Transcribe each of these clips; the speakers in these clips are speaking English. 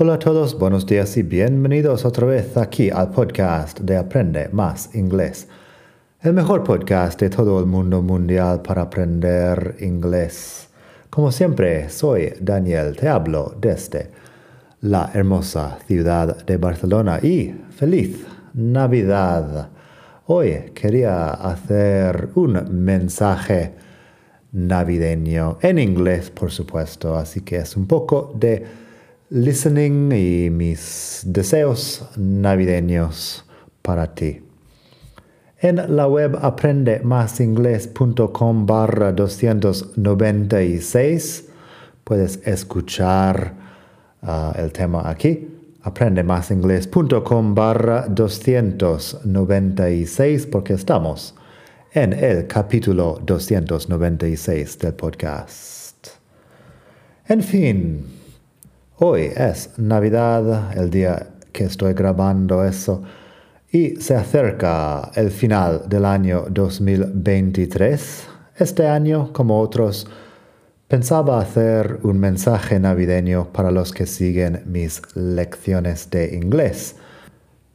Hola a todos, buenos días y bienvenidos otra vez aquí al podcast de Aprende Más Inglés. El mejor podcast de todo el mundo mundial para aprender inglés. Como siempre, soy Daniel, te hablo desde la hermosa ciudad de Barcelona y feliz Navidad. Hoy quería hacer un mensaje navideño en inglés, por supuesto, así que es un poco de listening y mis deseos navideños para ti. En la web aprendemasingles.com barra 296 puedes escuchar uh, el tema aquí. Aprendemasingles.com barra 296 porque estamos en el capítulo 296 del podcast. En fin, hoy es Navidad, el día que estoy grabando eso, y se acerca el final del año 2023. Este año, como otros, pensaba hacer un mensaje navideño para los que siguen mis lecciones de inglés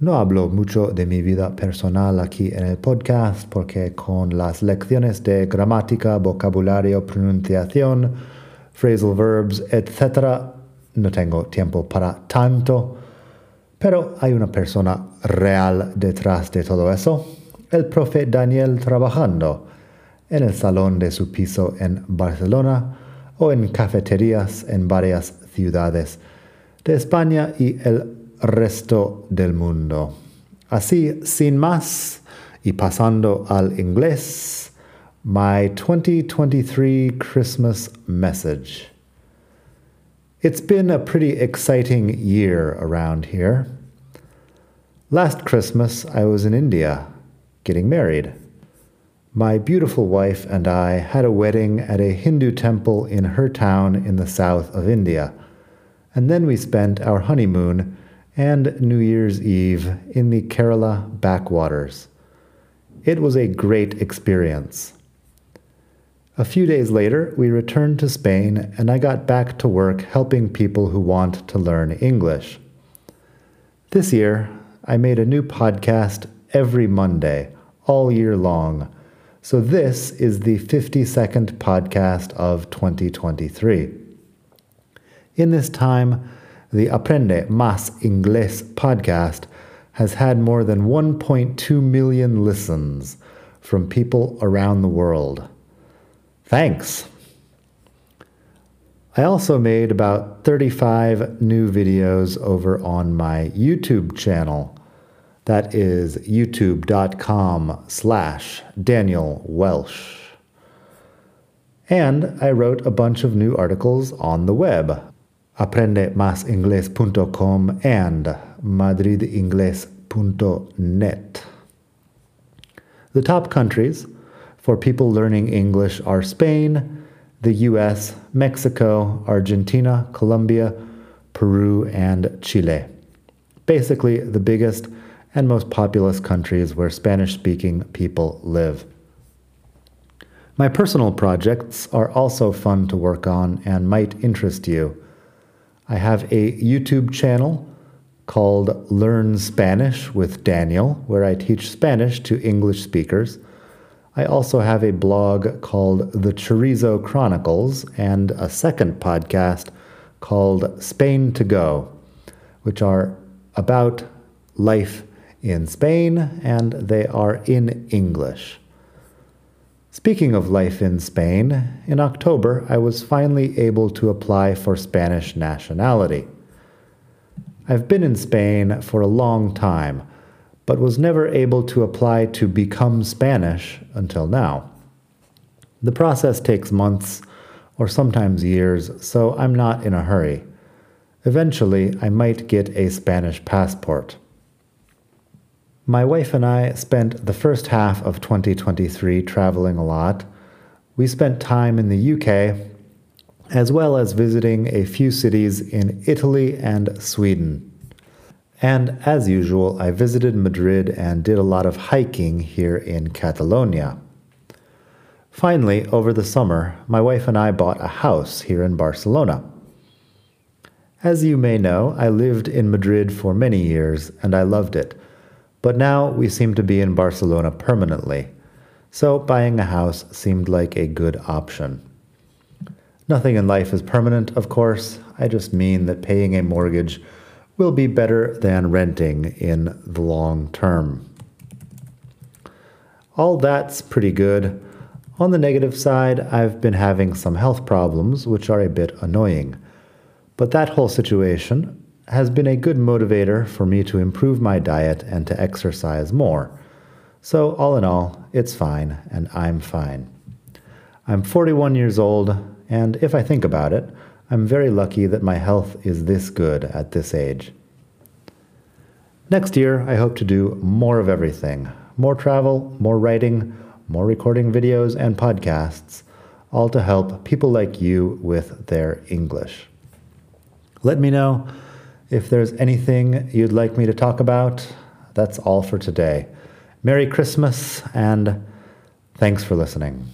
no hablo mucho de mi vida personal aquí en el podcast porque con las lecciones de gramática, vocabulario, pronunciación, phrasal verbs, etc., no tengo tiempo para tanto. Pero hay una persona real detrás de todo eso, el profe Daniel trabajando en el salón de su piso en Barcelona o en cafeterías en varias ciudades de España y el resto del mundo. Así, sin más, y pasando al inglés, my 2023 Christmas message. It's been a pretty exciting year around here. Last Christmas, I was in India getting married. My beautiful wife and I had a wedding at a Hindu temple in her town in the south of India, and then we spent our honeymoon and New Year's Eve in the Kerala backwaters. It was a great experience. A few days later, we returned to Spain and I got back to work helping people who want to learn English. This year, I made a new podcast every Monday, all year long. So this is the 52nd podcast of 2023. In this time, the Aprende Más Inglés podcast has had more than 1.2 million listens from people around the world. Thanks! I also made about 35 new videos over on my YouTube channel. That is youtube.com slash Daniel Welsch. And I wrote a bunch of new articles on the web aprendemasingles.com and madridingles.net. The top countries for people learning English are Spain, the US, Mexico, Argentina, Colombia, Peru, and Chile. Basically, the biggest and most populous countries where Spanish speaking people live. My personal projects are also fun to work on and might interest you. I have a YouTube channel called Learn Spanish with Daniel, where I teach Spanish to English speakers. I also have a blog called The Chorizo Chronicles and a second podcast called Spain to Go, which are about life in Spain and they are in English. Speaking of life in Spain, in October I was finally able to apply for Spanish nationality. I've been in Spain for a long time, but was never able to apply to become Spanish until now. The process takes months or sometimes years, so I'm not in a hurry. Eventually, I might get a Spanish passport. My wife and I spent the first half of 2023 traveling a lot. We spent time in the UK, as well as visiting a few cities in Italy and Sweden. And as usual, I visited Madrid and did a lot of hiking here in Catalonia. Finally, over the summer, my wife and I bought a house here in Barcelona. As you may know, I lived in Madrid for many years and I loved it. But now we seem to be in Barcelona permanently. So buying a house seemed like a good option. Nothing in life is permanent, of course. I just mean that paying a mortgage will be better than renting in the long term. All that's pretty good. On the negative side, I've been having some health problems, which are a bit annoying. But that whole situation has been a good motivator for me to improve my diet and to exercise more. So, all in all, it's fine, and I'm fine. I'm 41 years old, and if I think about it, I'm very lucky that my health is this good at this age. Next year, I hope to do more of everything more travel, more writing, more recording videos and podcasts, all to help people like you with their English. Let me know if there's anything you'd like me to talk about. That's all for today. Merry Christmas and thanks for listening.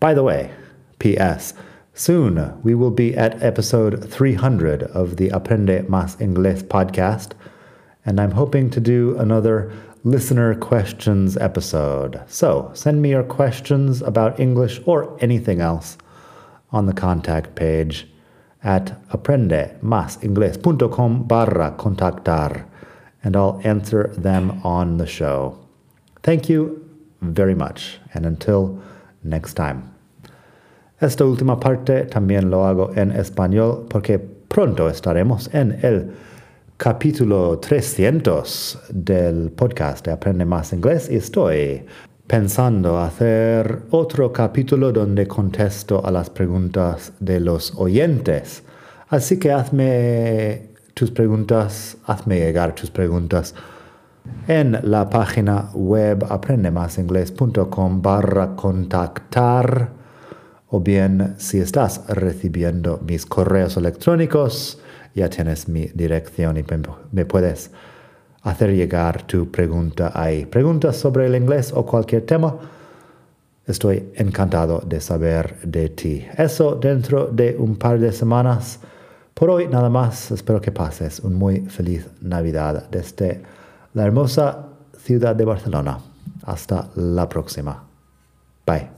By the way, P.S. Soon we will be at episode 300 of the Aprende Más Inglés podcast, and I'm hoping to do another listener questions episode. So send me your questions about English or anything else on the contact page at aprendemasingles.com barra contactar and I'll answer them on the show. Thank you very much and until next time. Esta última parte también lo hago en español porque pronto estaremos en el capítulo 300 del podcast de Aprende Más Inglés y estoy pensando hacer otro capítulo donde contesto a las preguntas de los oyentes. Así que hazme tus preguntas, hazme llegar tus preguntas en la página web aprendemasingles.com barra contactar o bien si estás recibiendo mis correos electrónicos ya tienes mi dirección y me puedes hacer llegar tu pregunta ahí. Preguntas sobre el inglés o cualquier tema. Estoy encantado de saber de ti. Eso dentro de un par de semanas. Por hoy nada más. Espero que pases un muy feliz Navidad desde la hermosa ciudad de Barcelona. Hasta la próxima. Bye.